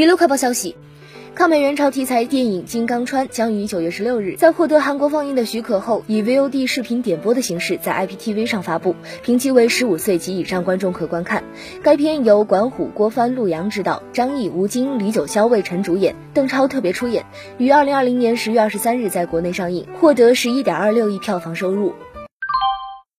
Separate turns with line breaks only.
娱乐快报消息抗美援朝题材电影金刚川将于九月十六日在获得韩国放映的许可后以 vod 视频点播的形式在 iptv 上发布评级为十五岁及以上观众可观看。该片由管虎郭帆陆阳执导张译吴京李九霄魏晨主演邓超特别出演于二零二零年十月二十三日在国内上映获得十一点二六亿票房收入。